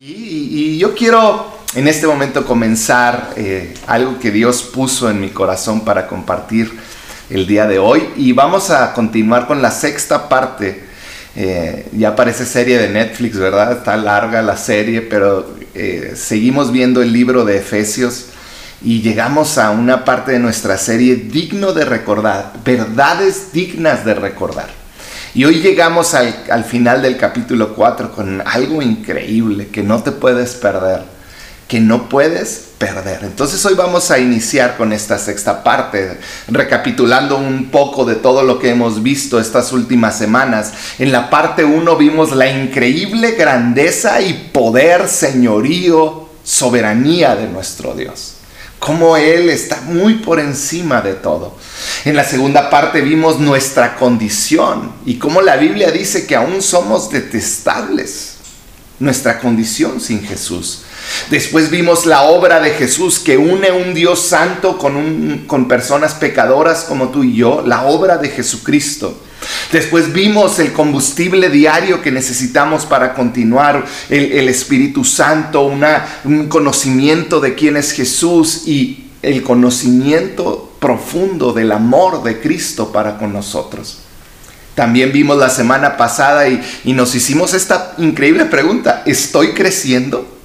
Y, yo quiero en este momento comenzar eh, algo que Dios puso en mi corazón para compartir el día de hoy. Y vamos a continuar con la sexta parte. Eh, ya parece serie de Netflix, ¿verdad? Está larga la serie, pero eh, seguimos viendo el libro de Efesios y llegamos a una parte de nuestra serie digno de recordar, verdades dignas de recordar. Y hoy llegamos al, final del capítulo 4 con algo increíble que no te puedes perder, que no puedes perder. Entonces hoy vamos a iniciar con esta sexta parte, recapitulando un poco de todo lo que hemos visto estas últimas semanas. En la parte 1 vimos la increíble grandeza y poder, señorío, soberanía de nuestro Dios. Cómo Él está muy por encima de todo. En la segunda parte vimos nuestra condición y cómo la Biblia dice que aún somos detestables. Nuestra condición sin Jesús. Después vimos la obra de Jesús que une un Dios santo con, con personas pecadoras como tú y yo, la obra de Jesucristo. Después vimos el combustible diario que necesitamos para continuar, el, Espíritu Santo, un conocimiento de quién es Jesús y el conocimiento profundo del amor de Cristo para con nosotros. También vimos la semana pasada y, nos hicimos esta increíble pregunta, ¿estoy creciendo?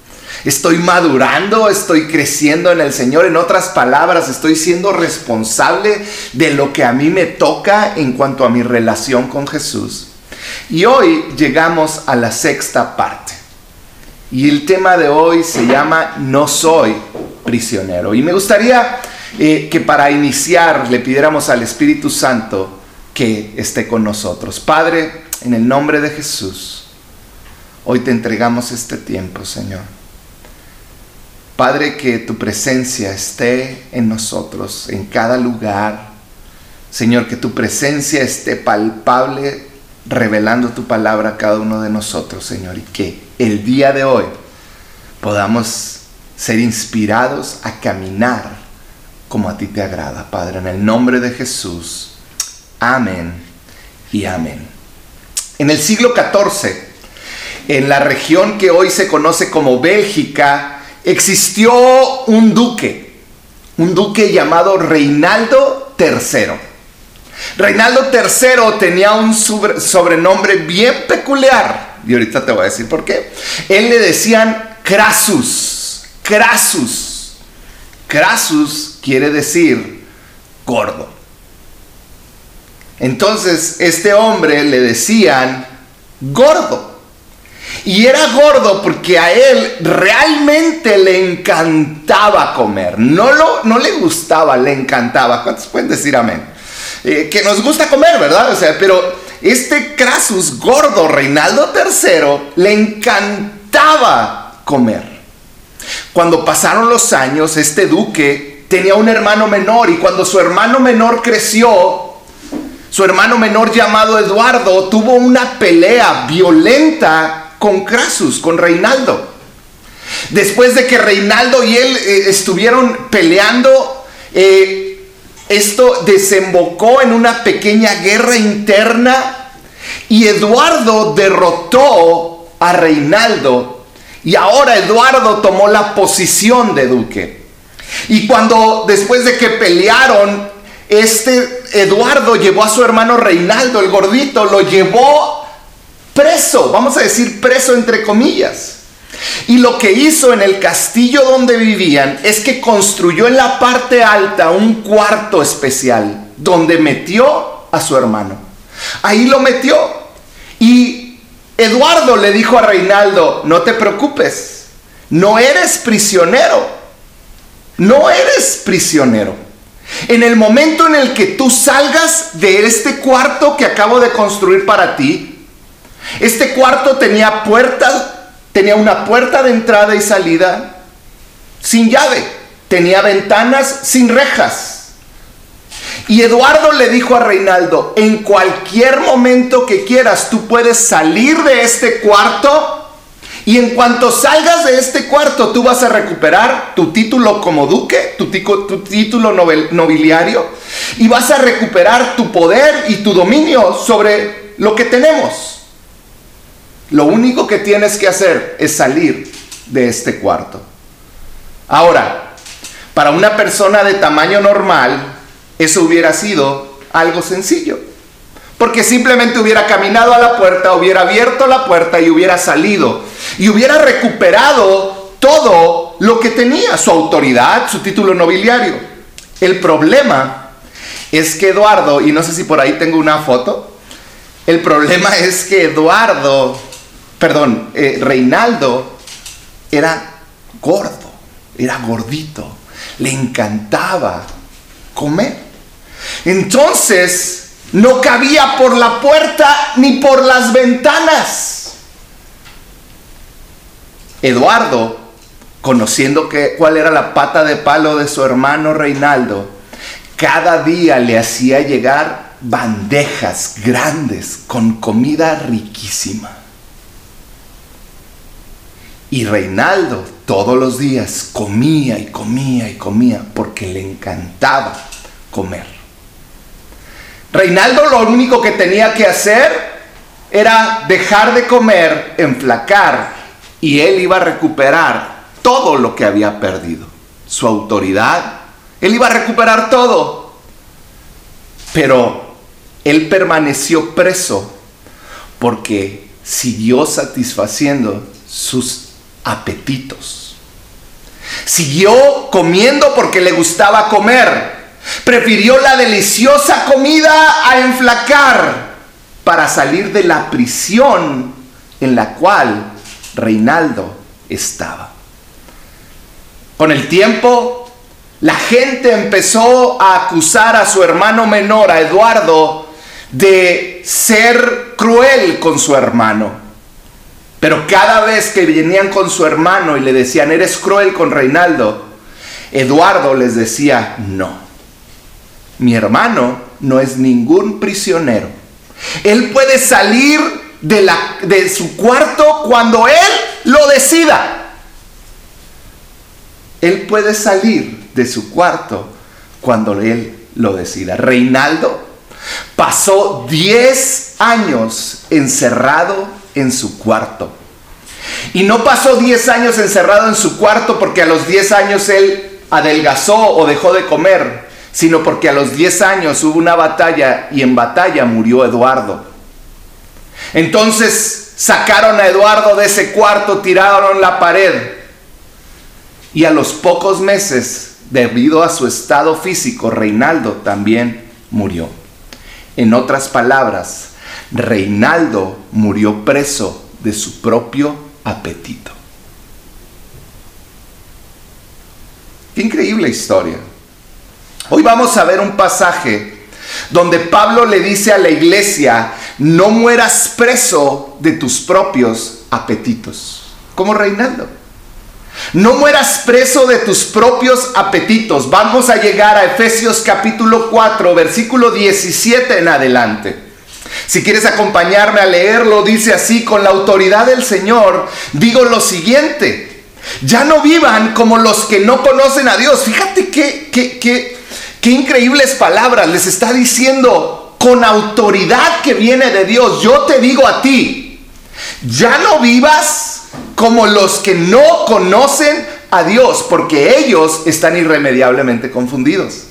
Estoy madurando, estoy creciendo en el Señor. En otras palabras, estoy siendo responsable de lo que a mí me toca en cuanto a mi relación con Jesús. Y hoy llegamos a la sexta parte. Y el tema de hoy se llama No soy prisionero. Y me gustaría eh, que para iniciar le pidiéramos al Espíritu Santo que esté con nosotros. Padre, en el nombre de Jesús, hoy te entregamos este tiempo, Señor. Padre, que tu presencia esté en nosotros, en cada lugar. Señor, que tu presencia esté palpable, revelando tu palabra a cada uno de nosotros, Señor. Y que el día de hoy podamos ser inspirados a caminar como a ti te agrada, Padre. En el nombre de Jesús. Amén y amén. En el siglo XIV, en la región que hoy se conoce como Bélgica, existió un duque, un duque llamado Reinaldo III. Reinaldo III tenía un sobrenombre bien peculiar, y ahorita te voy a decir por qué. Él le decían Crasus, Crasus. Crasus quiere decir gordo. Entonces, este hombre le decían gordo. Y era gordo porque a él realmente le encantaba comer. No, lo, no le gustaba, le encantaba. ¿Cuántos pueden decir amén? Eh, que nos gusta comer, ¿verdad? O sea, pero este Crasus gordo, Reinaldo III, le encantaba comer. Cuando pasaron los años, este duque tenía un hermano menor y cuando su hermano menor creció, su hermano menor llamado Eduardo tuvo una pelea violenta con Crasus, con Reinaldo. Después de que Reinaldo y él eh, estuvieron peleando, eh, esto desembocó en una pequeña guerra interna y Eduardo derrotó a Reinaldo y ahora Eduardo tomó la posición de duque. Y cuando después de que pelearon, este Eduardo llevó a su hermano Reinaldo, el gordito, lo llevó preso, vamos a decir preso entre comillas. Y lo que hizo en el castillo donde vivían es que construyó en la parte alta un cuarto especial donde metió a su hermano. Ahí lo metió. Y Eduardo le dijo a Reinaldo, no te preocupes, no eres prisionero. No eres prisionero. En el momento en el que tú salgas de este cuarto que acabo de construir para ti, este cuarto tenía puertas, tenía una puerta de entrada y salida sin llave, tenía ventanas sin rejas. Y Eduardo le dijo a Reinaldo, en cualquier momento que quieras, tú puedes salir de este cuarto y en cuanto salgas de este cuarto, tú vas a recuperar tu título como duque, tu, tu título nobiliario, y vas a recuperar tu poder y tu dominio sobre lo que tenemos. Lo único que tienes que hacer es salir de este cuarto. Ahora, para una persona de tamaño normal, eso hubiera sido algo sencillo. Porque simplemente hubiera caminado a la puerta, hubiera abierto la puerta y hubiera salido. Y hubiera recuperado todo lo que tenía, su autoridad, su título nobiliario. El problema es que Eduardo, y no sé si por ahí tengo una foto, el problema es que Eduardo, perdón, eh, Reinaldo era gordo, era gordito, le encantaba comer. Entonces, no cabía por la puerta ni por las ventanas. Eduardo, conociendo cuál era la pata de palo de su hermano Reinaldo, cada día le hacía llegar bandejas grandes con comida riquísima. Y Reinaldo todos los días comía y comía y comía porque le encantaba comer. Reinaldo lo único que tenía que hacer era dejar de comer, enflacar, y él iba a recuperar todo lo que había perdido. Su autoridad, él iba a recuperar todo. Pero él permaneció preso porque siguió satisfaciendo sus apetitos. Siguió comiendo porque le gustaba comer. Prefirió la deliciosa comida a enflacar para salir de la prisión en la cual Reinaldo estaba. Con el tiempo, la gente empezó a acusar a su hermano menor, a Eduardo, de ser cruel con su hermano. Pero cada vez que venían con su hermano y le decían, eres cruel con Reinaldo, Eduardo les decía, no mi hermano no es ningún prisionero. Él puede salir de, la, de su cuarto cuando él lo decida. Él puede salir de su cuarto cuando él lo decida. Reinaldo pasó 10 años encerrado en su cuarto. Y no pasó 10 años encerrado en su cuarto porque a los 10 años él adelgazó o dejó de comer sino porque a los 10 años hubo una batalla y en batalla murió Eduardo. Entonces sacaron a Eduardo de ese cuarto, tiraron la pared y a los pocos meses, debido a su estado físico, Reinaldo también murió. En otras palabras, Reinaldo murió preso de su propio apetito. Qué increíble historia. Hoy vamos a ver un pasaje donde Pablo le dice a la iglesia, no mueras preso de tus propios apetitos, como Reinaldo. No mueras preso de tus propios apetitos. Vamos a llegar a Efesios capítulo 4, versículo 17 en adelante. Si quieres acompañarme a leerlo, dice así, con la autoridad del Señor, digo lo siguiente, ya no vivan como los que no conocen a Dios. Fíjate que, que, que Qué increíbles palabras les está diciendo con autoridad que viene de Dios. Yo te digo a ti, ya no vivas como los que no conocen a Dios, porque ellos están irremediablemente confundidos.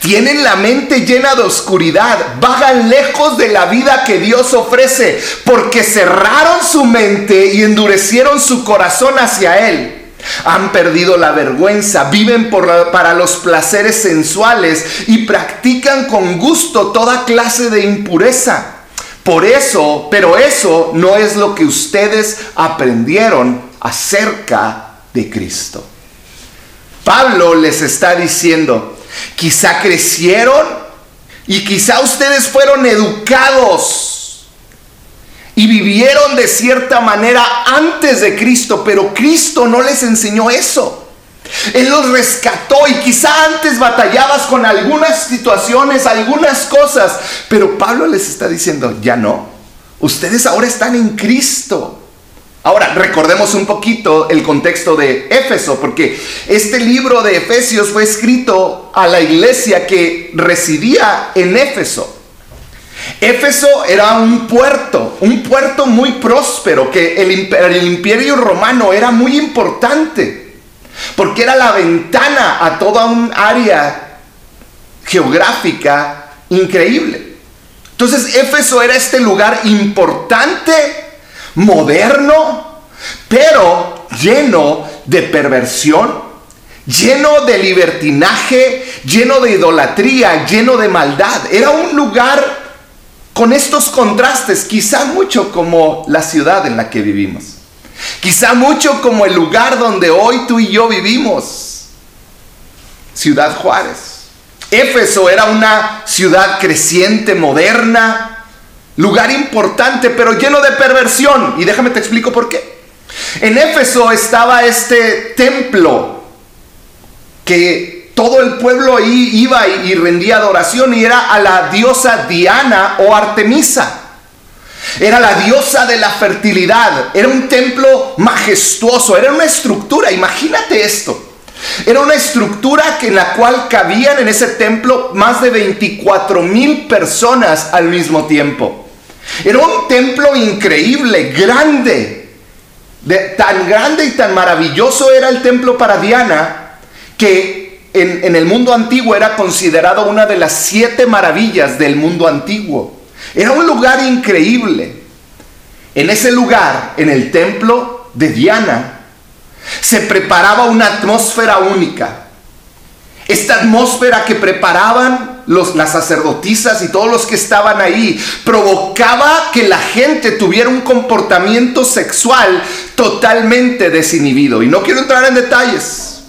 Tienen la mente llena de oscuridad, vagan lejos de la vida que Dios ofrece, porque cerraron su mente y endurecieron su corazón hacia Él. Han perdido la vergüenza, viven para los placeres sensuales y practican con gusto toda clase de impureza. Por eso, pero eso no es lo que ustedes aprendieron acerca de Cristo. Pablo les está diciendo, quizá crecieron y quizá ustedes fueron educados y vivieron de cierta manera antes de Cristo, pero Cristo no les enseñó eso. Él los rescató y quizá antes batallabas con algunas situaciones, algunas cosas, pero Pablo les está diciendo, ya no, ustedes ahora están en Cristo. Ahora, recordemos un poquito el contexto de Éfeso, porque este libro de Efesios fue escrito a la iglesia que residía en Éfeso. Éfeso era un puerto, un puerto muy próspero, que el, imperio romano era muy importante, porque era la ventana a toda un área geográfica increíble. Entonces Éfeso era este lugar importante, moderno, pero lleno de perversión, lleno de libertinaje, lleno de idolatría, lleno de maldad. Era un lugar con estos contrastes, quizá mucho como la ciudad en la que vivimos. Quizá mucho como el lugar donde hoy tú y yo vivimos. Ciudad Juárez. Éfeso era una ciudad creciente, moderna, lugar importante, pero lleno de perversión. Y déjame te explico por qué. En Éfeso estaba este templo que todo el pueblo ahí iba y, rendía adoración y era a la diosa Diana o Artemisa. Era la diosa de la fertilidad. Era un templo majestuoso. Era una estructura. Imagínate esto. Era una estructura en la cual cabían en ese templo más de 24 mil personas al mismo tiempo. Era un templo increíble, grande. De, tan grande y tan maravilloso era el templo para Diana que en, el mundo antiguo era considerado una de las siete maravillas del mundo antiguo. Era un lugar increíble. En ese lugar, en el templo de Diana, se preparaba una atmósfera única. Esta atmósfera que preparaban los, las sacerdotisas y todos los que estaban ahí provocaba que la gente tuviera un comportamiento sexual totalmente desinhibido. Y no quiero entrar en detalles,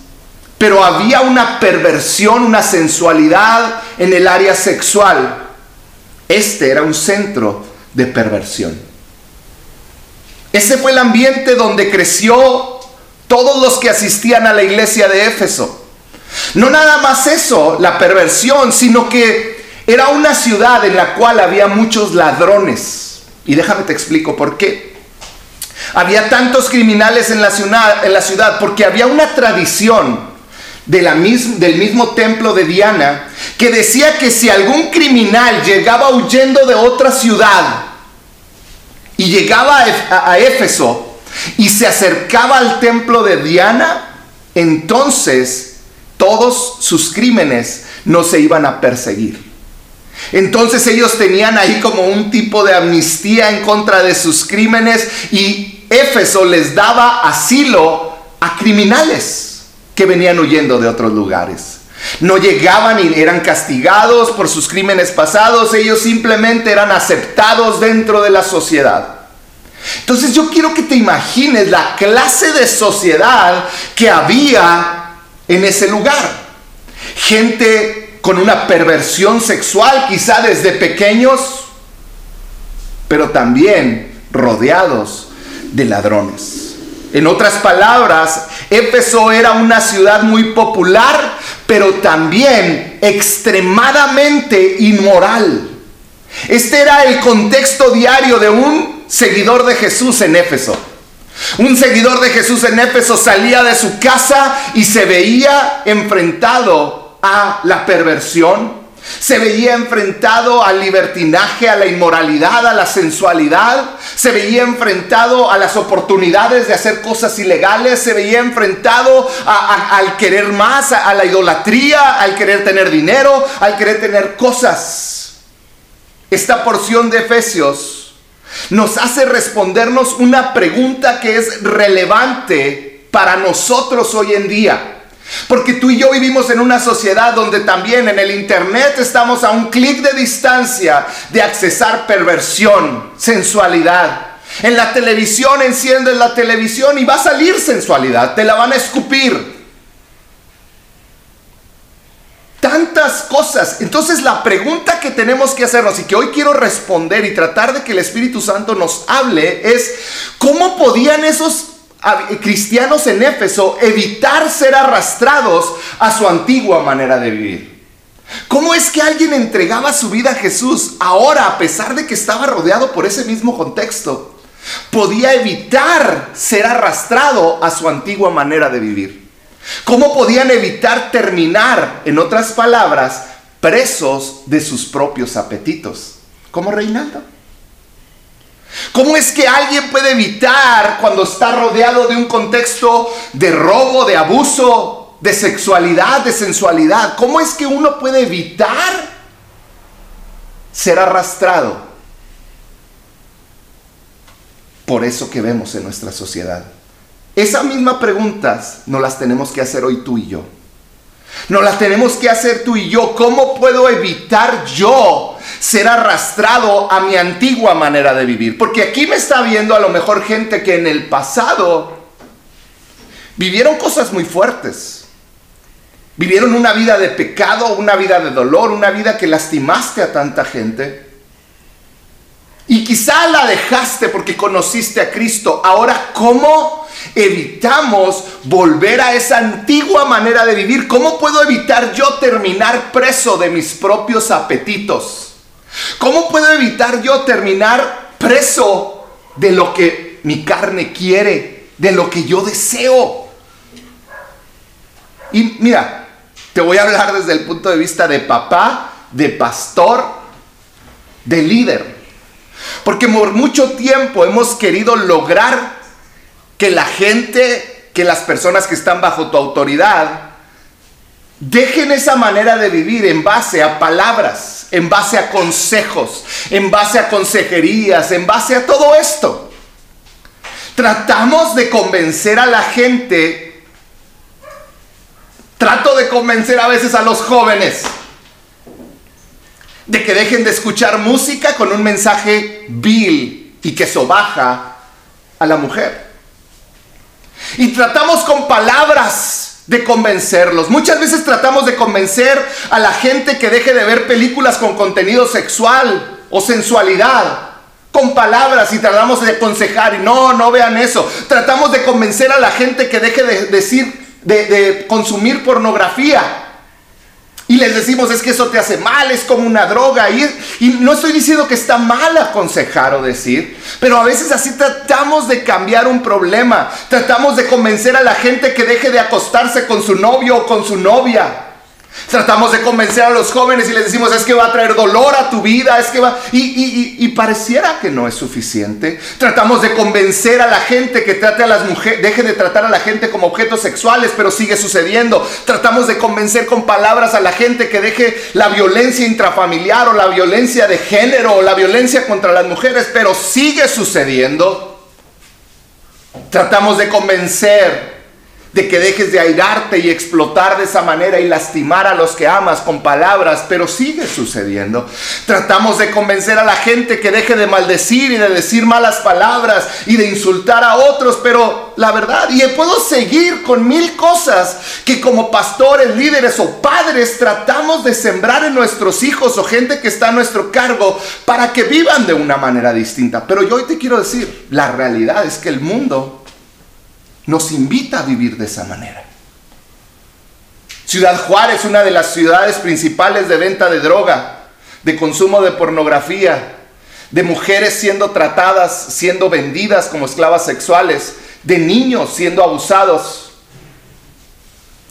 pero había una perversión, una sensualidad en el área sexual. Este era un centro de perversión. Ese fue el ambiente donde creció todos los que asistían a la iglesia de Éfeso. No nada más eso, la perversión, sino que era una ciudad en la cual había muchos ladrones. Y déjame te explico por qué. Había tantos criminales en la ciudad, en la ciudad porque había una tradición del mismo templo de Diana, que decía que si algún criminal llegaba huyendo de otra ciudad y llegaba a, Éfeso y se acercaba al templo de Diana, entonces todos sus crímenes no se iban a perseguir. Entonces ellos tenían ahí como un tipo de amnistía en contra de sus crímenes y Éfeso les daba asilo a criminales que venían huyendo de otros lugares. No llegaban y eran castigados por sus crímenes pasados, ellos simplemente eran aceptados dentro de la sociedad. Entonces yo quiero que te imagines la clase de sociedad que había en ese lugar. Gente con una perversión sexual quizá desde pequeños, pero también rodeados de ladrones. En otras palabras, Éfeso era una ciudad muy popular, pero también extremadamente inmoral. Este era el contexto diario de un seguidor de Jesús en Éfeso. Un seguidor de Jesús en Éfeso salía de su casa y se veía enfrentado a la perversión, se veía enfrentado al libertinaje, a la inmoralidad, a la sensualidad. Se veía enfrentado a las oportunidades de hacer cosas ilegales. Se veía enfrentado al querer más, a, a la idolatría, al querer tener dinero, al querer tener cosas. Esta porción de Efesios nos hace respondernos una pregunta que es relevante para nosotros hoy en día. Porque tú y yo vivimos en una sociedad donde también en el Internet estamos a un clic de distancia de accesar perversión, sensualidad. En la televisión enciendes la televisión y va a salir sensualidad, te la van a escupir. Tantas cosas. Entonces la pregunta que tenemos que hacernos y que hoy quiero responder y tratar de que el Espíritu Santo nos hable es, ¿cómo podían esos cristianos en Éfeso evitar ser arrastrados a su antigua manera de vivir. ¿Cómo es que alguien entregaba su vida a Jesús ahora, a pesar de que estaba rodeado por ese mismo contexto? Podía evitar ser arrastrado a su antigua manera de vivir. ¿Cómo podían evitar terminar, en otras palabras, presos de sus propios apetitos? como Reinaldo. ¿Cómo es que alguien puede evitar cuando está rodeado de un contexto de robo, de abuso, de sexualidad, de sensualidad? ¿Cómo es que uno puede evitar ser arrastrado por eso que vemos en nuestra sociedad? Esas mismas preguntas no las tenemos que hacer hoy tú y yo. No las tenemos que hacer tú y yo. ¿Cómo puedo evitar yo ser arrastrado a mi antigua manera de vivir? Porque aquí me está viendo a lo mejor gente que en el pasado vivieron cosas muy fuertes. Vivieron una vida de pecado, una vida de dolor, una vida que lastimaste a tanta gente. Y quizá la dejaste porque conociste a Cristo. Ahora, ¿cómo evitamos volver a esa antigua manera de vivir? ¿Cómo puedo evitar yo terminar preso de mis propios apetitos? ¿Cómo puedo evitar yo terminar preso de lo que mi carne quiere, de lo que yo deseo? Y mira, te voy a hablar desde el punto de vista de papá, de pastor, de líder. Porque por mucho tiempo hemos querido lograr que la gente, que las personas que están bajo tu autoridad, dejen esa manera de vivir en base a palabras, en base a consejos, en base a consejerías, en base a todo esto. Tratamos de convencer a la gente, trato de convencer a veces a los jóvenes de que dejen de escuchar música con un mensaje vil y que sobaja a la mujer. Y tratamos con palabras de convencerlos. Muchas veces tratamos de convencer a la gente que deje de ver películas con contenido sexual o sensualidad. Con palabras y tratamos de aconsejar y no, no vean eso. Tratamos de convencer a la gente que deje de decir, de, de consumir pornografía y les decimos es que eso te hace mal, es como una droga. Y, y, no estoy diciendo que está mal aconsejar o decir, pero a veces así tratamos de cambiar un problema. Tratamos de convencer a la gente que deje de acostarse con su novio o con su novia. Tratamos de convencer a los jóvenes y les decimos es que va a traer dolor a tu vida, es que va... Y, y, pareciera que no es suficiente. Tratamos de convencer a la gente que trate a las mujeres, deje de tratar a la gente como objetos sexuales, pero sigue sucediendo. Tratamos de convencer con palabras a la gente que deje la violencia intrafamiliar o la violencia de género o la violencia contra las mujeres, pero sigue sucediendo. Tratamos de convencer de que dejes de airarte y explotar de esa manera y lastimar a los que amas con palabras, pero sigue sucediendo. Tratamos de convencer a la gente que deje de maldecir y de decir malas palabras y de insultar a otros, pero la verdad, y puedo seguir con mil cosas que como pastores, líderes o padres tratamos de sembrar en nuestros hijos o gente que está a nuestro cargo para que vivan de una manera distinta. Pero yo hoy te quiero decir, la realidad es que el mundo nos invita a vivir de esa manera. Ciudad Juárez, una de las ciudades principales de venta de droga, de consumo de pornografía, de mujeres siendo tratadas, siendo vendidas como esclavas sexuales, de niños siendo abusados.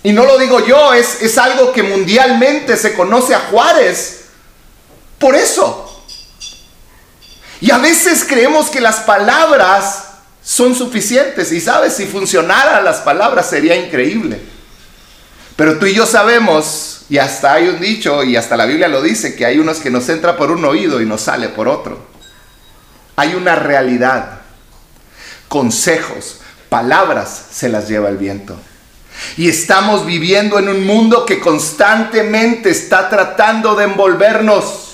Y no lo digo yo, es, es algo que mundialmente se conoce a Juárez. Por eso. Y a veces creemos que las palabras son suficientes. Y sabes, si funcionaran las palabras sería increíble. Pero tú y yo sabemos, y hasta hay un dicho, y hasta la Biblia lo dice, que hay unos que nos entra por un oído y nos sale por otro. Hay una realidad. Consejos, palabras se las lleva el viento. Y estamos viviendo en un mundo que constantemente está tratando de envolvernos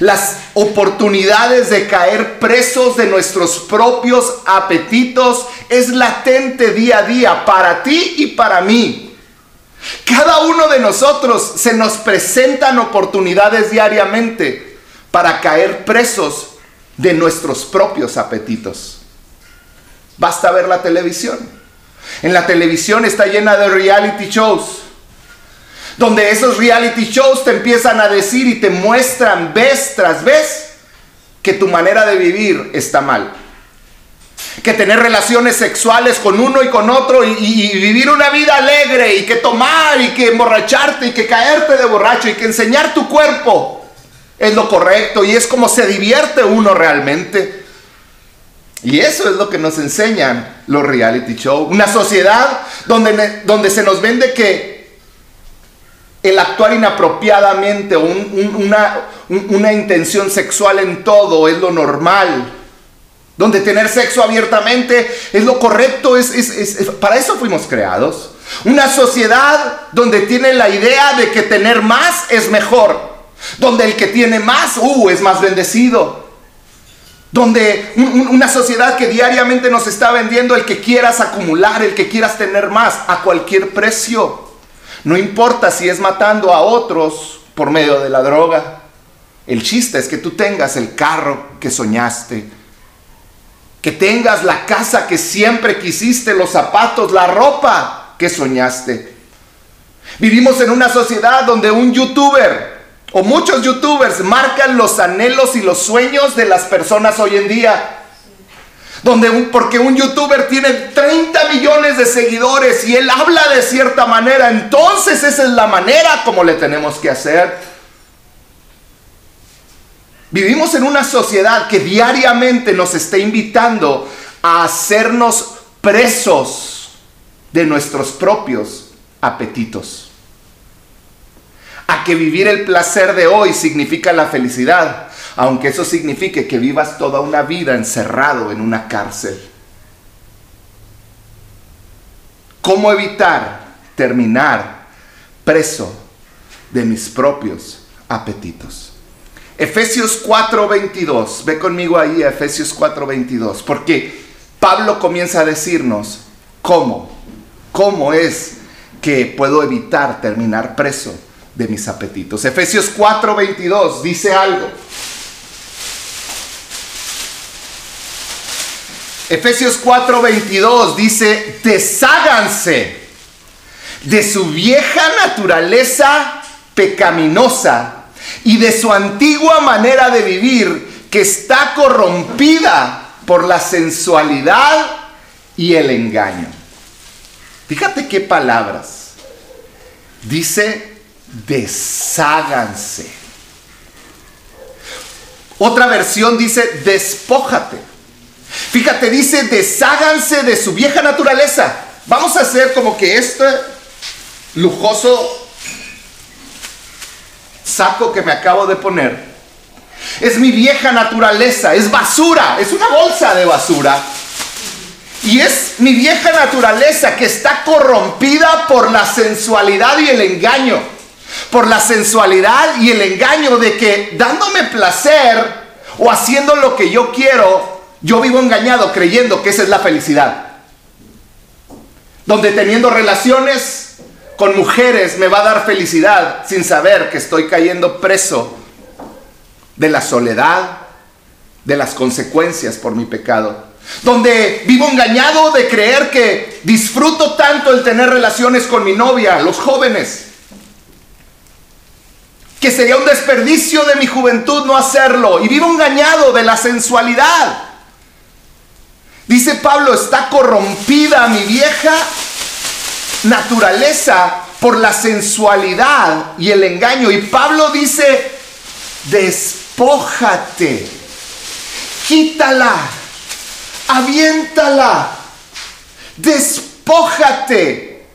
las oportunidades de caer presos de nuestros propios apetitos es latente día a día para ti y para mí. Cada uno de nosotros se nos presentan oportunidades diariamente para caer presos de nuestros propios apetitos. Basta ver la televisión. En la televisión está llena de reality shows donde esos reality shows te empiezan a decir y te muestran vez tras vez que tu manera de vivir está mal. Que tener relaciones sexuales con uno y con otro y, vivir una vida alegre y que tomar y que emborracharte y que caerte de borracho y que enseñar tu cuerpo es lo correcto y es como se divierte uno realmente. Y eso es lo que nos enseñan los reality shows. Una sociedad donde, donde se nos vende que el actuar inapropiadamente o una, intención sexual en todo es lo normal. Donde tener sexo abiertamente es lo correcto, es, para eso fuimos creados. Una sociedad donde tiene la idea de que tener más es mejor. Donde el que tiene más, uh, es más bendecido. Donde una sociedad que diariamente nos está vendiendo el que quieras acumular, el que quieras tener más, a cualquier precio. No importa si es matando a otros por medio de la droga. El chiste es que tú tengas el carro que soñaste. Que tengas la casa que siempre quisiste, los zapatos, la ropa que soñaste. Vivimos en una sociedad donde un youtuber o muchos youtubers marcan los anhelos y los sueños de las personas hoy en día. Donde porque un youtuber tiene 30 millones de seguidores y él habla de cierta manera, entonces esa es la manera como le tenemos que hacer. Vivimos en una sociedad que diariamente nos está invitando a hacernos presos de nuestros propios apetitos a que vivir el placer de hoy significa la felicidad, aunque eso signifique que vivas toda una vida encerrado en una cárcel. ¿Cómo evitar terminar preso de mis propios apetitos? Efesios 4:22, ve conmigo ahí a Efesios 4:22, porque Pablo comienza a decirnos cómo, cómo es que puedo evitar terminar preso de mis apetitos. Efesios 4:22 dice algo. Efesios 4:22 dice, desháganse de su vieja naturaleza pecaminosa y de su antigua manera de vivir que está corrompida por la sensualidad y el engaño. Fíjate qué palabras. Dice desháganse. Otra versión dice, despójate. Fíjate, dice, desháganse de su vieja naturaleza. Vamos a hacer como que este lujoso saco que me acabo de poner es mi vieja naturaleza, es basura, es una bolsa de basura. Y es mi vieja naturaleza que está corrompida por la sensualidad y el engaño por la sensualidad y el engaño de que dándome placer o haciendo lo que yo quiero, yo vivo engañado creyendo que esa es la felicidad. Donde teniendo relaciones con mujeres me va a dar felicidad sin saber que estoy cayendo preso de la soledad, de las consecuencias por mi pecado. Donde vivo engañado de creer que disfruto tanto el tener relaciones con mi novia, los jóvenes que sería un desperdicio de mi juventud no hacerlo. Y vivo engañado de la sensualidad. Dice Pablo, está corrompida mi vieja naturaleza por la sensualidad y el engaño. Y Pablo dice, despójate, quítala, aviéntala, despójate.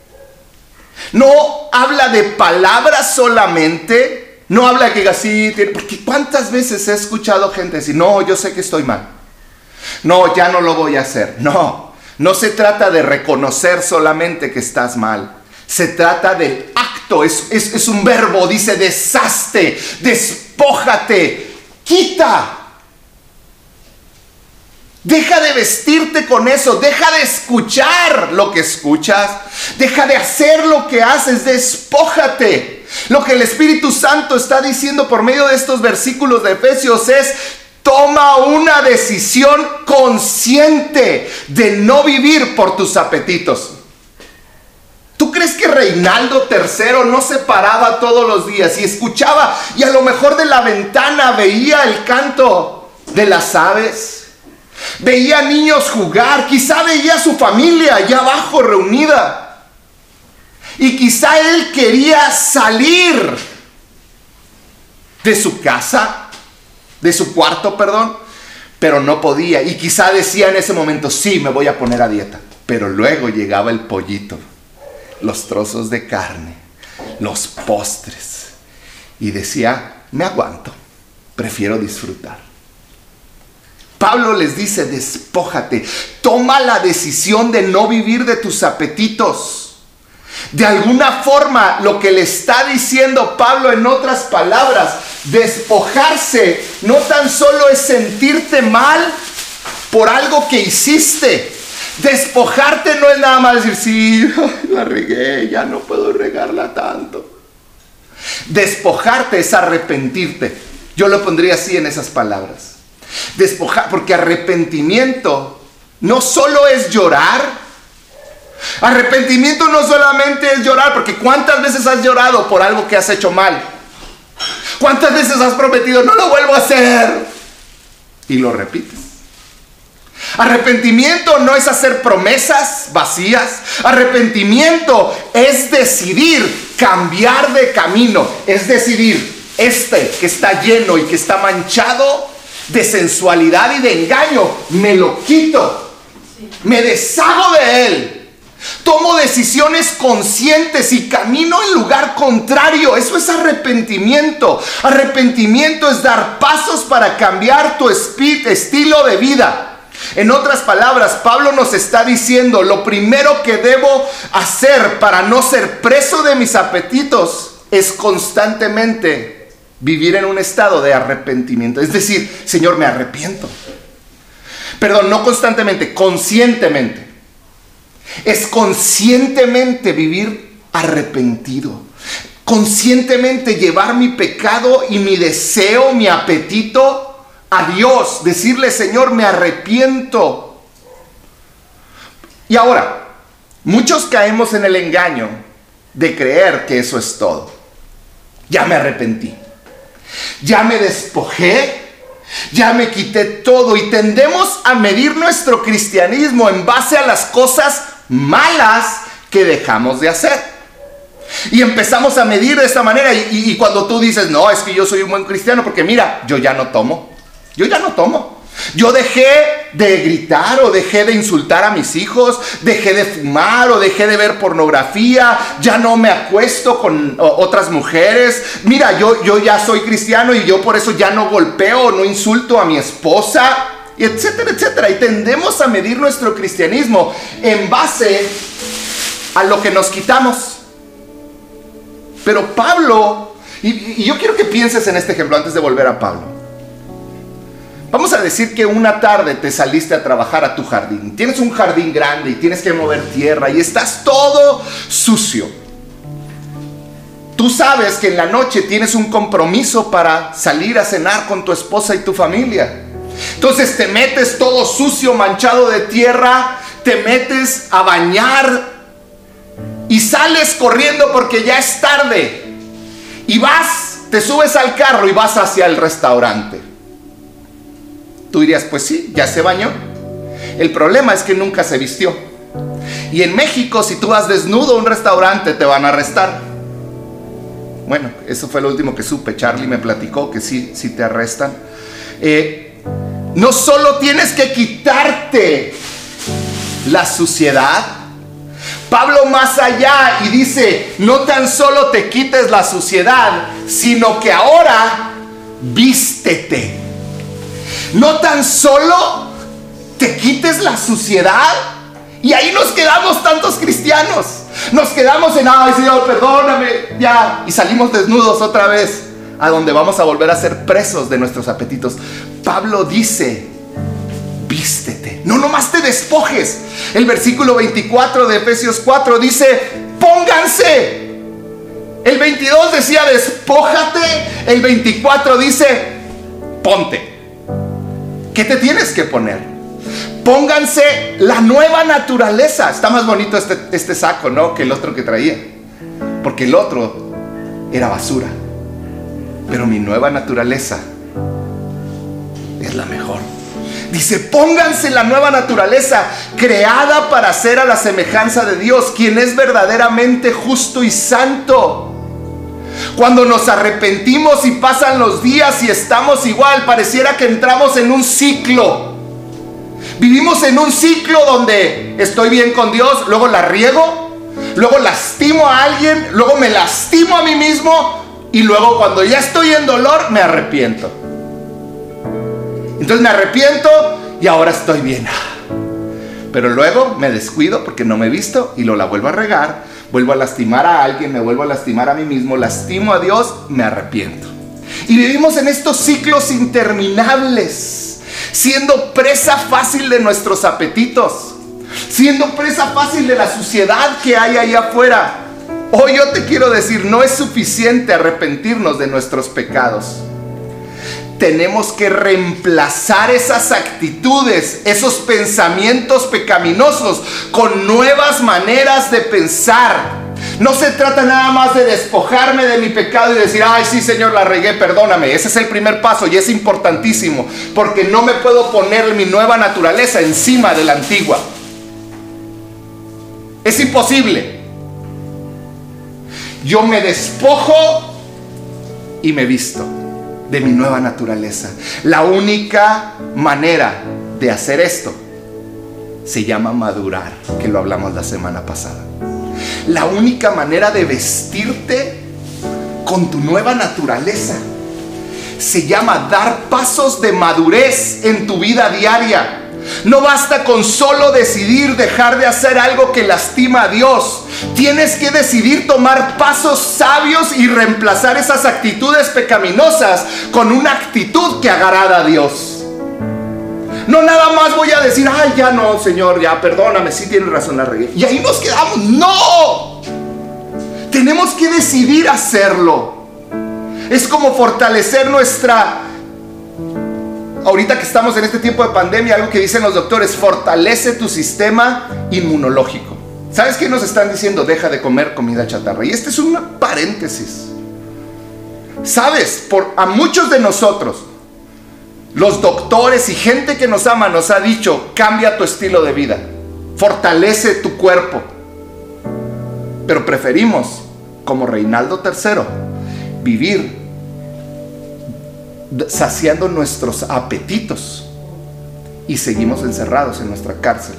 No habla de palabras solamente, no habla que así, porque cuántas veces he escuchado gente decir, no, yo sé que estoy mal. No, ya no lo voy a hacer. No, no se trata de reconocer solamente que estás mal. Se trata del acto, es, es un verbo, dice desaste, despójate, quita. Deja de vestirte con eso, deja de escuchar lo que escuchas, deja de hacer lo que haces, despójate. Lo que el Espíritu Santo está diciendo por medio de estos versículos de Efesios es, toma una decisión consciente de no vivir por tus apetitos. ¿Tú crees que Reinaldo III no se paraba todos los días y escuchaba y a lo mejor de la ventana veía el canto de las aves? Veía niños jugar, quizá veía a su familia allá abajo reunida. Y quizá él quería salir de su casa, de su cuarto, perdón, pero no podía. Y quizá decía en ese momento, sí, me voy a poner a dieta. Pero luego llegaba el pollito, los trozos de carne, los postres. Y decía, me aguanto, prefiero disfrutar. Pablo les dice, despójate, toma la decisión de no vivir de tus apetitos. De alguna forma, lo que le está diciendo Pablo en otras palabras, despojarse no tan solo es sentirte mal por algo que hiciste. Despojarte no es nada más decir, sí, la regué, ya no puedo regarla tanto. Despojarte es arrepentirte. Yo lo pondría así en esas palabras. Despojar, porque arrepentimiento no solo es llorar, Arrepentimiento no solamente es llorar, porque ¿cuántas veces has llorado por algo que has hecho mal? ¿Cuántas veces has prometido, no lo vuelvo a hacer? Y lo repites. Arrepentimiento no es hacer promesas vacías. Arrepentimiento es decidir cambiar de camino. Es decidir, este que está lleno y que está manchado de sensualidad y de engaño, me lo quito. Me deshago de él Tomo decisiones conscientes y camino en lugar contrario. Eso es arrepentimiento. Arrepentimiento es dar pasos para cambiar tu estilo de vida. En otras palabras, Pablo nos está diciendo, lo primero que debo hacer para no ser preso de mis apetitos es constantemente vivir en un estado de arrepentimiento. Es decir, Señor, me arrepiento. Perdón, no constantemente, conscientemente es conscientemente vivir arrepentido. Conscientemente llevar mi pecado y mi deseo, mi apetito a Dios. Decirle, Señor, me arrepiento. Y ahora, muchos caemos en el engaño de creer que eso es todo. Ya me arrepentí. Ya me despojé ya me quité todo y tendemos a medir nuestro cristianismo en base a las cosas malas que dejamos de hacer. Y empezamos a medir de esta manera. Y, cuando tú dices, no, es que yo soy un buen cristiano, porque mira, yo ya no tomo. Yo ya no tomo. Yo dejé de gritar o dejé de insultar a mis hijos, dejé de fumar o dejé de ver pornografía, ya no me acuesto con otras mujeres. Mira, yo, yo ya soy cristiano y yo por eso ya no golpeo, no insulto a mi esposa etcétera, etcétera. Y tendemos a medir nuestro cristianismo en base a lo que nos quitamos. Pero Pablo, y, yo quiero que pienses en este ejemplo antes de volver a Pablo. Vamos a decir que una tarde te saliste a trabajar a tu jardín. Tienes un jardín grande y tienes que mover tierra y estás todo sucio. Tú sabes que en la noche tienes un compromiso para salir a cenar con tu esposa y tu familia. Entonces te metes todo sucio, manchado de tierra, te metes a bañar y sales corriendo porque ya es tarde. Y vas, te subes al carro y vas hacia el restaurante. Tú dirías, pues sí, ya se bañó. El problema es que nunca se vistió. Y en México, si tú vas desnudo a un restaurante, te van a arrestar. Bueno, eso fue lo último que supe. Charlie me platicó que sí, sí te arrestan. Eh, no solo tienes que quitarte la suciedad, Pablo más allá y dice, no tan solo te quites la suciedad, sino que ahora vístete. No tan solo te quites la suciedad. Y ahí nos quedamos tantos cristianos. Nos quedamos en, ay Señor, perdóname, ya. Y salimos desnudos otra vez a donde vamos a volver a ser presos de nuestros apetitos. Pablo dice, vístete, no nomás te despojes. El versículo 24 de Efesios 4 dice, pónganse. El 22 decía, despójate. El 24 dice, ponte. ¿Qué te tienes que poner? Pónganse la nueva naturaleza. Está más bonito este, este saco, ¿no? Que el otro que traía. Porque el otro era basura. Pero mi nueva naturaleza es la mejor. Dice, pónganse la nueva naturaleza, creada para ser a la semejanza de Dios, quien es verdaderamente justo y santo. Cuando nos arrepentimos y pasan los días y estamos igual, pareciera que entramos en un ciclo. Vivimos en un ciclo donde estoy bien con Dios, luego la riego, luego lastimo a alguien, luego me lastimo a mí mismo y luego cuando ya estoy en dolor me arrepiento. Entonces me arrepiento y ahora estoy bien. Pero luego me descuido porque no me he visto y lo la vuelvo a regar, vuelvo a lastimar a alguien, me vuelvo a lastimar a mí mismo, lastimo a Dios, me arrepiento. Y vivimos en estos ciclos interminables, siendo presa fácil de nuestros apetitos, siendo presa fácil de la suciedad que hay ahí afuera. Hoy yo te quiero decir, no es suficiente arrepentirnos de nuestros pecados tenemos que reemplazar esas actitudes, esos pensamientos pecaminosos con nuevas maneras de pensar. No se trata nada más de despojarme de mi pecado y decir, ay sí Señor, la regué, perdóname. Ese es el primer paso y es importantísimo porque no me puedo poner mi nueva naturaleza encima de la antigua. Es imposible. Yo me despojo y me visto de mi nueva naturaleza. La única manera de hacer esto se llama madurar, que lo hablamos la semana pasada. La única manera de vestirte con tu nueva naturaleza se llama dar pasos de madurez en tu vida diaria. No basta con solo decidir dejar de hacer algo que lastima a Dios. Tienes que decidir tomar pasos sabios y reemplazar esas actitudes pecaminosas con una actitud que agrada a Dios. No nada más voy a decir, ay, ya no, Señor, ya perdóname, sí tienes razón la regué. Y ahí nos quedamos. No. Tenemos que decidir hacerlo. Es como fortalecer nuestra ahorita que estamos en este tiempo de pandemia, algo que dicen los doctores, fortalece tu sistema inmunológico. ¿Sabes qué nos están diciendo? Deja de comer comida chatarra. Y este es un paréntesis. ¿Sabes? Por, a muchos de nosotros, los doctores y gente que nos ama nos ha dicho, cambia tu estilo de vida, fortalece tu cuerpo. Pero preferimos, como Reinaldo III, vivir saciando nuestros apetitos y seguimos encerrados en nuestra cárcel.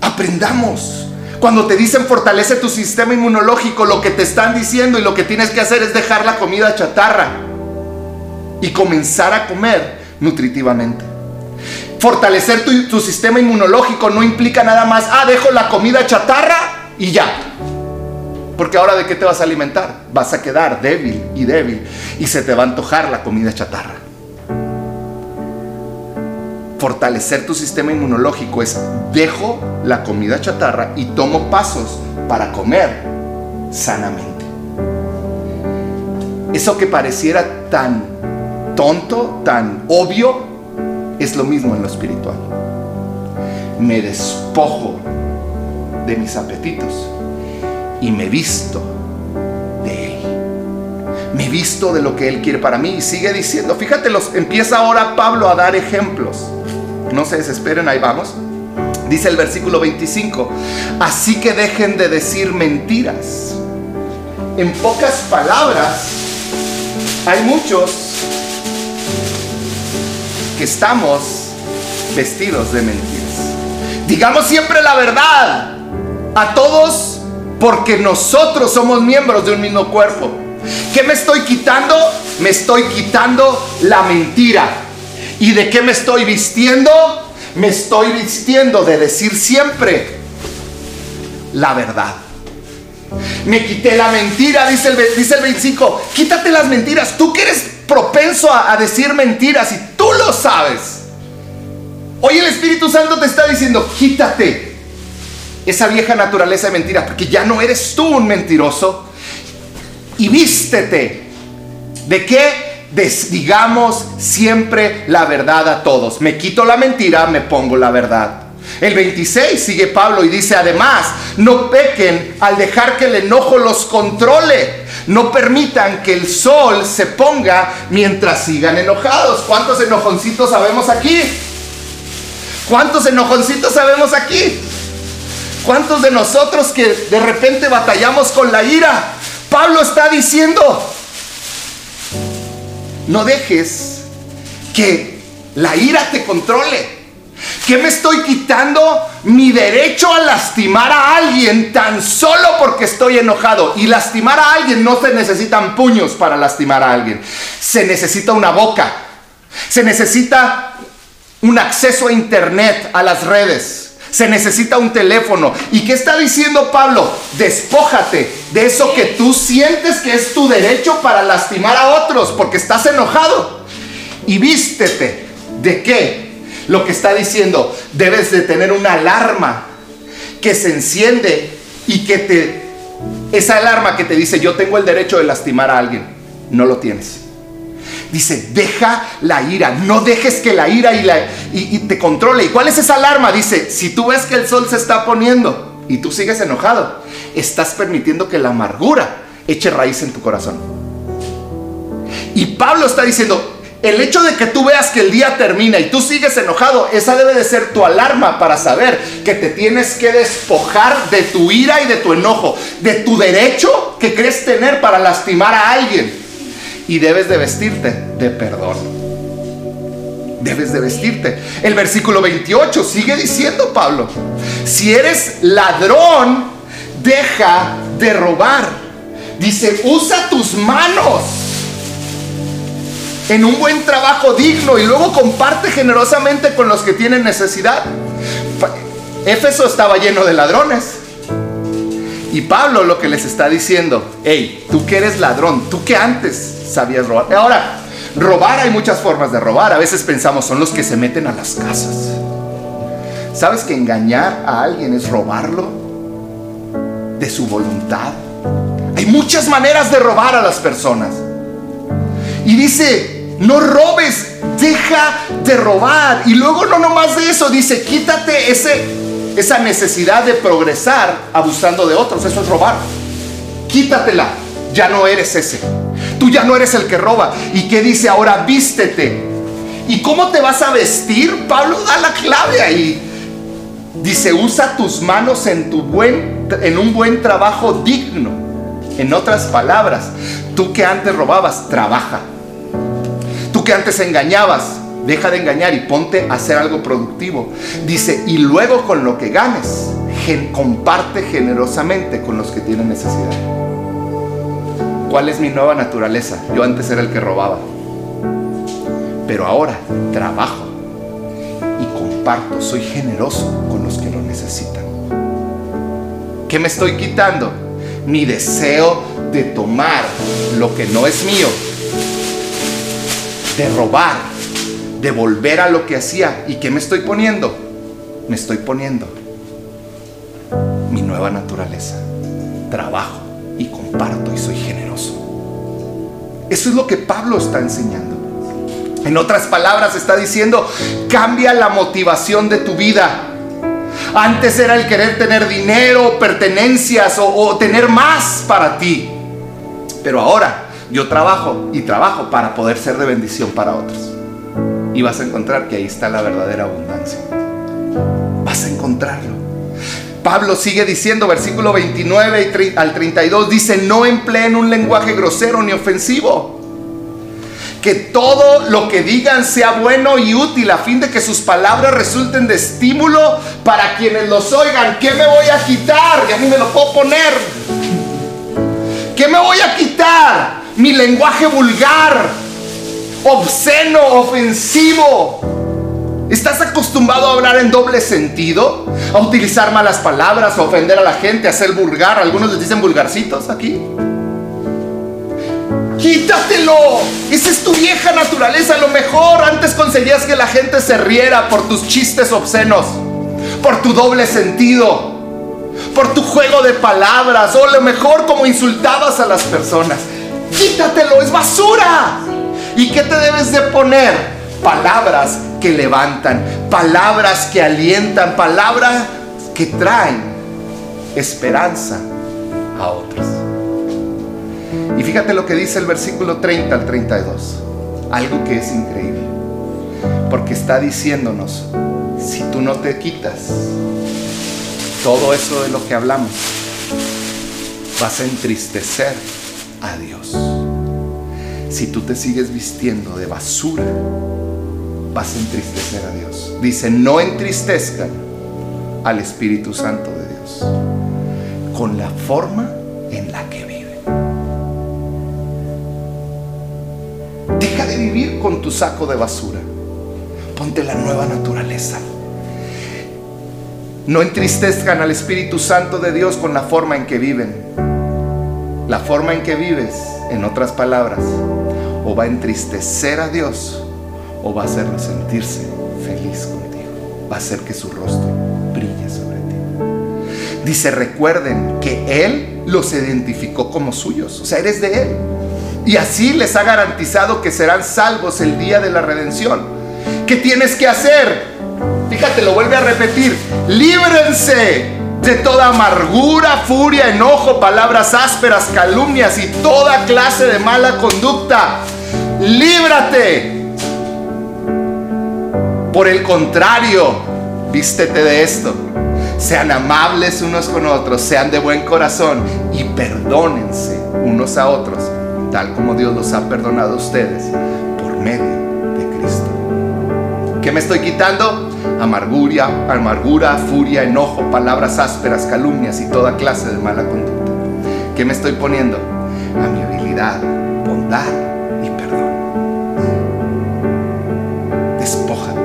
Aprendamos. Cuando te dicen fortalece tu sistema inmunológico, lo que te están diciendo y lo que tienes que hacer es dejar la comida chatarra y comenzar a comer nutritivamente. Fortalecer tu, sistema inmunológico no implica nada más, ah, dejo la comida chatarra y ya. Porque ahora de qué te vas a alimentar? Vas a quedar débil y débil y se te va a antojar la comida chatarra. Fortalecer tu sistema inmunológico es dejo la comida chatarra y tomo pasos para comer sanamente. Eso que pareciera tan tonto, tan obvio, es lo mismo en lo espiritual. Me despojo de mis apetitos y me visto de Él. Me visto de lo que Él quiere para mí. Y sigue diciendo, fíjate, los, empieza ahora Pablo a dar ejemplos. No se desesperen, ahí vamos. Dice el versículo 25, así que dejen de decir mentiras. En pocas palabras, hay muchos que estamos vestidos de mentiras. Digamos siempre la verdad a todos porque nosotros somos miembros de un mismo cuerpo. ¿Qué me estoy quitando? Me estoy quitando la mentira. ¿Y de qué me estoy vistiendo? Me estoy vistiendo de decir siempre la verdad. Me quité la mentira, dice el, dice el 25. Quítate las mentiras. Tú que eres propenso a, a decir mentiras y tú lo sabes. Hoy el Espíritu Santo te está diciendo, quítate esa vieja naturaleza de mentira, porque ya no eres tú un mentiroso. Y vístete. ¿De qué? digamos siempre la verdad a todos. Me quito la mentira, me pongo la verdad. El 26 sigue Pablo y dice además, no pequen al dejar que el enojo los controle. No permitan que el sol se ponga mientras sigan enojados. ¿Cuántos enojoncitos sabemos aquí? ¿Cuántos enojoncitos sabemos aquí? ¿Cuántos de nosotros que de repente batallamos con la ira? Pablo está diciendo, no dejes que la ira te controle. ¿Qué me estoy quitando? Mi derecho a lastimar a alguien tan solo porque estoy enojado. Y lastimar a alguien no se necesitan puños para lastimar a alguien. Se necesita una boca. Se necesita un acceso a internet, a las redes. Se necesita un teléfono. ¿Y qué está diciendo Pablo? Despójate de eso que tú sientes que es tu derecho para lastimar a otros porque estás enojado. Y vístete. ¿De qué? Lo que está diciendo, debes de tener una alarma que se enciende y que te... Esa alarma que te dice, yo tengo el derecho de lastimar a alguien, no lo tienes. Dice, deja la ira, no dejes que la ira y, la, y, te controle. ¿Y cuál es esa alarma? Dice, si tú ves que el sol se está poniendo y tú sigues enojado, estás permitiendo que la amargura eche raíz en tu corazón. Y Pablo está diciendo, el hecho de que tú veas que el día termina y tú sigues enojado, esa debe de ser tu alarma para saber que te tienes que despojar de tu ira y de tu enojo, de tu derecho que crees tener para lastimar a alguien. Y debes de vestirte de perdón. Debes de vestirte. El versículo 28 sigue diciendo Pablo, si eres ladrón, deja de robar. Dice, usa tus manos en un buen trabajo digno y luego comparte generosamente con los que tienen necesidad. Éfeso estaba lleno de ladrones. Y Pablo lo que les está diciendo, hey, tú que eres ladrón, tú que antes sabías robar. Ahora, robar hay muchas formas de robar. A veces pensamos son los que se meten a las casas. ¿Sabes que engañar a alguien es robarlo de su voluntad? Hay muchas maneras de robar a las personas. Y dice, no robes, deja de robar. Y luego no nomás de eso, dice, quítate ese, esa necesidad de progresar abusando de otros. Eso es robar. Quítatela, ya no eres ese. Tú ya no eres el que roba. ¿Y qué dice ahora? Vístete. ¿Y cómo te vas a vestir? Pablo da la clave ahí. Dice, usa tus manos en, tu buen, en un buen trabajo digno. En otras palabras, tú que antes robabas, trabaja Tú que antes engañabas, deja de engañar y ponte a hacer algo productivo. Dice, y luego con lo que ganes, comparte generosamente con los que tienen necesidad. ¿Cuál es mi nueva naturaleza? Yo antes era el que robaba. Pero ahora trabajo y comparto, soy generoso con los que lo necesitan. ¿Qué me estoy quitando? Mi deseo de tomar lo que no es mío de robar, de volver a lo que hacía. ¿Y qué me estoy poniendo? Me estoy poniendo mi nueva naturaleza. Trabajo y comparto y soy generoso. Eso es lo que Pablo está enseñando. En otras palabras, está diciendo, cambia la motivación de tu vida. Antes era el querer tener dinero, pertenencias o, o tener más para ti. Pero ahora yo trabajo y trabajo para poder ser de bendición para otros. Y vas a encontrar que ahí está la verdadera abundancia. Vas a encontrarlo. Pablo sigue diciendo, versículo 29 al 32, dice, no empleen un lenguaje grosero ni ofensivo. Que todo lo que digan sea bueno y útil a fin de que sus palabras resulten de estímulo para quienes los oigan. ¿Qué me voy a quitar? Ya ni me lo puedo poner. ¿Qué me voy a quitar? mi lenguaje vulgar, obsceno, ofensivo. ¿Estás acostumbrado a hablar en doble sentido? ¿A utilizar malas palabras, a ofender a la gente, a ser vulgar? Algunos les dicen vulgarcitos aquí. Quítatelo. Esa es tu vieja naturaleza. A lo mejor antes conseguías que la gente se riera por tus chistes obscenos, por tu doble sentido, por tu juego de palabras, o a lo mejor como insultabas a las personas. Quítatelo, es basura. ¿Y qué te debes de poner? Palabras que levantan, palabras que alientan, palabras que traen esperanza a otros. Y fíjate lo que dice el versículo 30 al 32. Algo que es increíble. Porque está diciéndonos, si tú no te quitas, todo eso de lo que hablamos, vas a entristecer a Dios. Si tú te sigues vistiendo de basura, vas a entristecer a Dios. Dice, no entristezcan al Espíritu Santo de Dios con la forma en la que viven. Deja de vivir con tu saco de basura. Ponte la nueva naturaleza. No entristezcan al Espíritu Santo de Dios con la forma en que viven. La forma en que vives, en otras palabras, o va a entristecer a Dios o va a hacerlo sentirse feliz contigo. Va a hacer que su rostro brille sobre ti. Dice, recuerden que Él los identificó como suyos. O sea, eres de Él. Y así les ha garantizado que serán salvos el día de la redención. ¿Qué tienes que hacer? Fíjate, lo vuelve a repetir. Líbrense de toda amargura, furia, enojo, palabras ásperas, calumnias y toda clase de mala conducta. Líbrate. Por el contrario, vístete de esto. Sean amables unos con otros, sean de buen corazón y perdónense unos a otros, tal como Dios los ha perdonado a ustedes por medio de Cristo. ¿Qué me estoy quitando? Amargura, amargura, furia, enojo, palabras ásperas, calumnias y toda clase de mala conducta. ¿Qué me estoy poniendo? Amabilidad, bondad y perdón. Despójate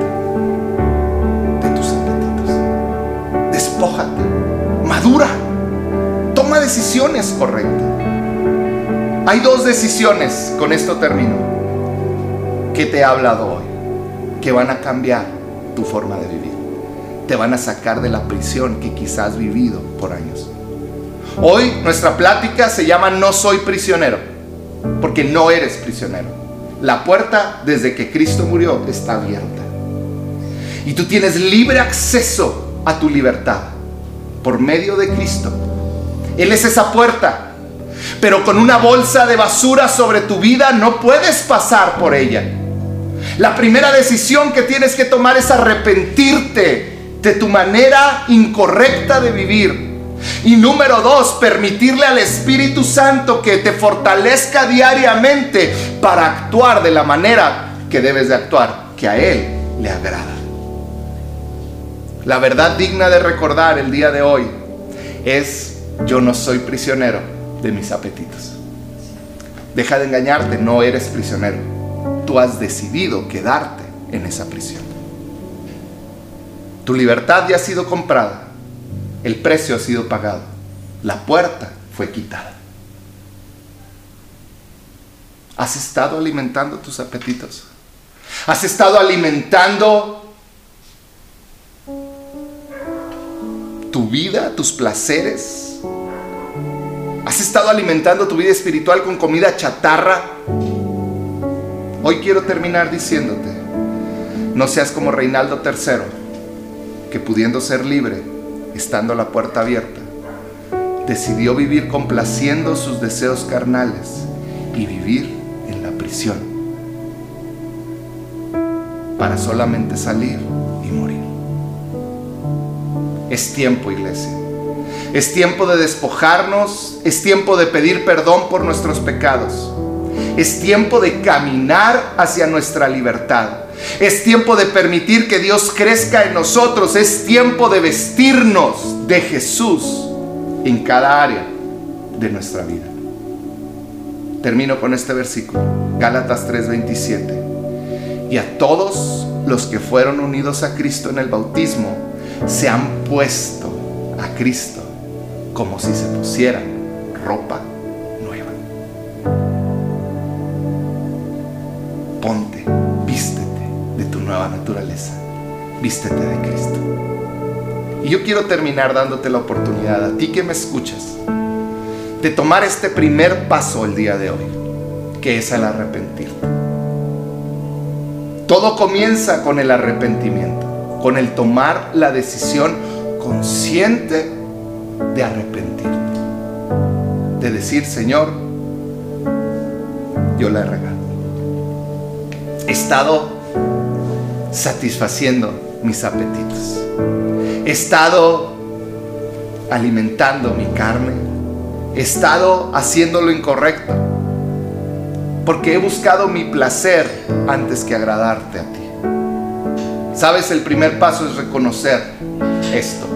de tus apetitos. Despójate. Madura. Toma decisiones correctas. Hay dos decisiones, con esto termino, que te he hablado hoy que van a cambiar tu forma de vivir. Te van a sacar de la prisión que quizás has vivido por años. Hoy nuestra plática se llama No soy prisionero, porque no eres prisionero. La puerta desde que Cristo murió está abierta. Y tú tienes libre acceso a tu libertad por medio de Cristo. Él es esa puerta. Pero con una bolsa de basura sobre tu vida no puedes pasar por ella. La primera decisión que tienes que tomar es arrepentirte de tu manera incorrecta de vivir. Y número dos, permitirle al Espíritu Santo que te fortalezca diariamente para actuar de la manera que debes de actuar, que a Él le agrada. La verdad digna de recordar el día de hoy es, yo no soy prisionero de mis apetitos. Deja de engañarte, no eres prisionero tú has decidido quedarte en esa prisión. Tu libertad ya ha sido comprada, el precio ha sido pagado, la puerta fue quitada. ¿Has estado alimentando tus apetitos? ¿Has estado alimentando tu vida, tus placeres? ¿Has estado alimentando tu vida espiritual con comida chatarra? Hoy quiero terminar diciéndote, no seas como Reinaldo III, que pudiendo ser libre, estando la puerta abierta, decidió vivir complaciendo sus deseos carnales y vivir en la prisión para solamente salir y morir. Es tiempo, iglesia. Es tiempo de despojarnos, es tiempo de pedir perdón por nuestros pecados. Es tiempo de caminar hacia nuestra libertad. Es tiempo de permitir que Dios crezca en nosotros. Es tiempo de vestirnos de Jesús en cada área de nuestra vida. Termino con este versículo, Gálatas 3:27. Y a todos los que fueron unidos a Cristo en el bautismo se han puesto a Cristo como si se pusieran ropa Vístete de Cristo. Y yo quiero terminar dándote la oportunidad a ti que me escuchas de tomar este primer paso el día de hoy, que es el arrepentirte. Todo comienza con el arrepentimiento, con el tomar la decisión consciente de arrepentirte. De decir, Señor, yo la he regado. He estado satisfaciendo mis apetitos. He estado alimentando mi carne, he estado haciendo lo incorrecto, porque he buscado mi placer antes que agradarte a ti. Sabes, el primer paso es reconocer esto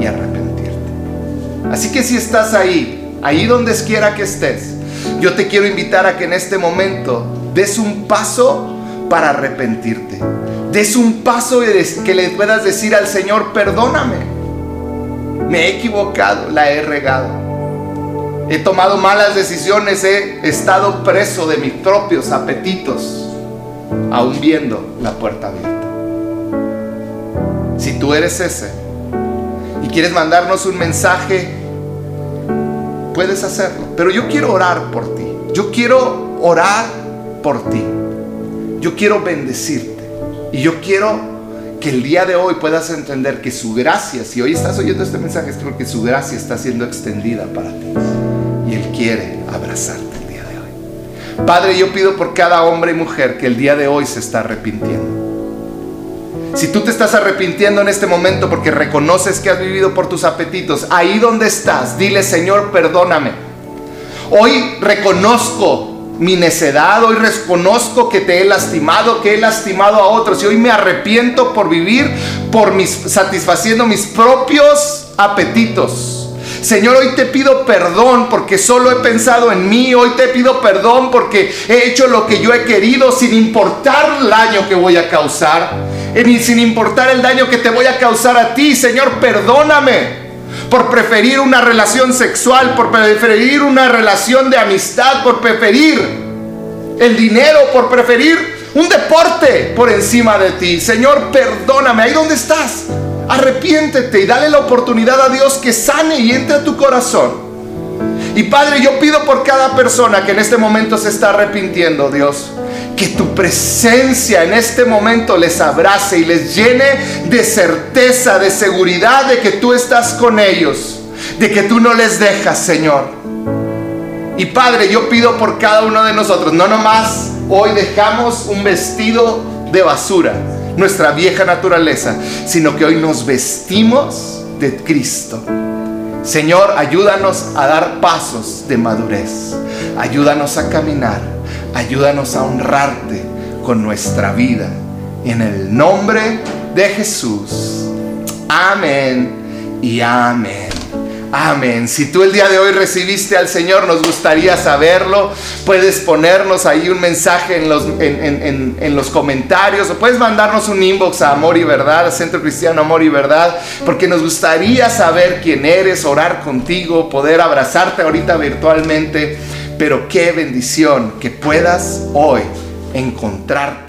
y arrepentirte. Así que si estás ahí, ahí donde quiera que estés, yo te quiero invitar a que en este momento des un paso para arrepentirte. Des un paso que le puedas decir al Señor, perdóname. Me he equivocado, la he regado. He tomado malas decisiones, he estado preso de mis propios apetitos, aún viendo la puerta abierta. Si tú eres ese y quieres mandarnos un mensaje, puedes hacerlo. Pero yo quiero orar por ti. Yo quiero orar por ti. Yo quiero bendecirte. Y yo quiero que el día de hoy puedas entender que su gracia, si hoy estás oyendo este mensaje, es porque su gracia está siendo extendida para ti. Y Él quiere abrazarte el día de hoy. Padre, yo pido por cada hombre y mujer que el día de hoy se está arrepintiendo. Si tú te estás arrepintiendo en este momento porque reconoces que has vivido por tus apetitos, ahí donde estás, dile Señor, perdóname. Hoy reconozco mi necedad, hoy reconozco que te he lastimado, que he lastimado a otros y hoy me arrepiento por vivir por mis satisfaciendo mis propios apetitos. Señor, hoy te pido perdón porque solo he pensado en mí. Hoy te pido perdón porque he hecho lo que yo he querido sin importar el daño que voy a causar. Y sin importar el daño que te voy a causar a ti. Señor, perdóname por preferir una relación sexual, por preferir una relación de amistad, por preferir el dinero, por preferir un deporte por encima de ti. Señor, perdóname. Ahí donde estás. Arrepiéntete y dale la oportunidad a Dios que sane y entre a tu corazón. Y Padre, yo pido por cada persona que en este momento se está arrepintiendo, Dios, que tu presencia en este momento les abrace y les llene de certeza, de seguridad de que tú estás con ellos, de que tú no les dejas, Señor. Y Padre, yo pido por cada uno de nosotros, no nomás hoy dejamos un vestido de basura, nuestra vieja naturaleza, sino que hoy nos vestimos de Cristo. Señor, ayúdanos a dar pasos de madurez. Ayúdanos a caminar. Ayúdanos a honrarte con nuestra vida. En el nombre de Jesús. Amén y amén. Amén. Si tú el día de hoy recibiste al Señor, nos gustaría saberlo. Puedes ponernos ahí un mensaje en los, en, los comentarios o puedes mandarnos un inbox a Amor y Verdad, Centro Cristiano Amor y Verdad, porque nos gustaría saber quién eres, orar contigo, poder abrazarte ahorita virtualmente. Pero qué bendición que puedas hoy encontrarte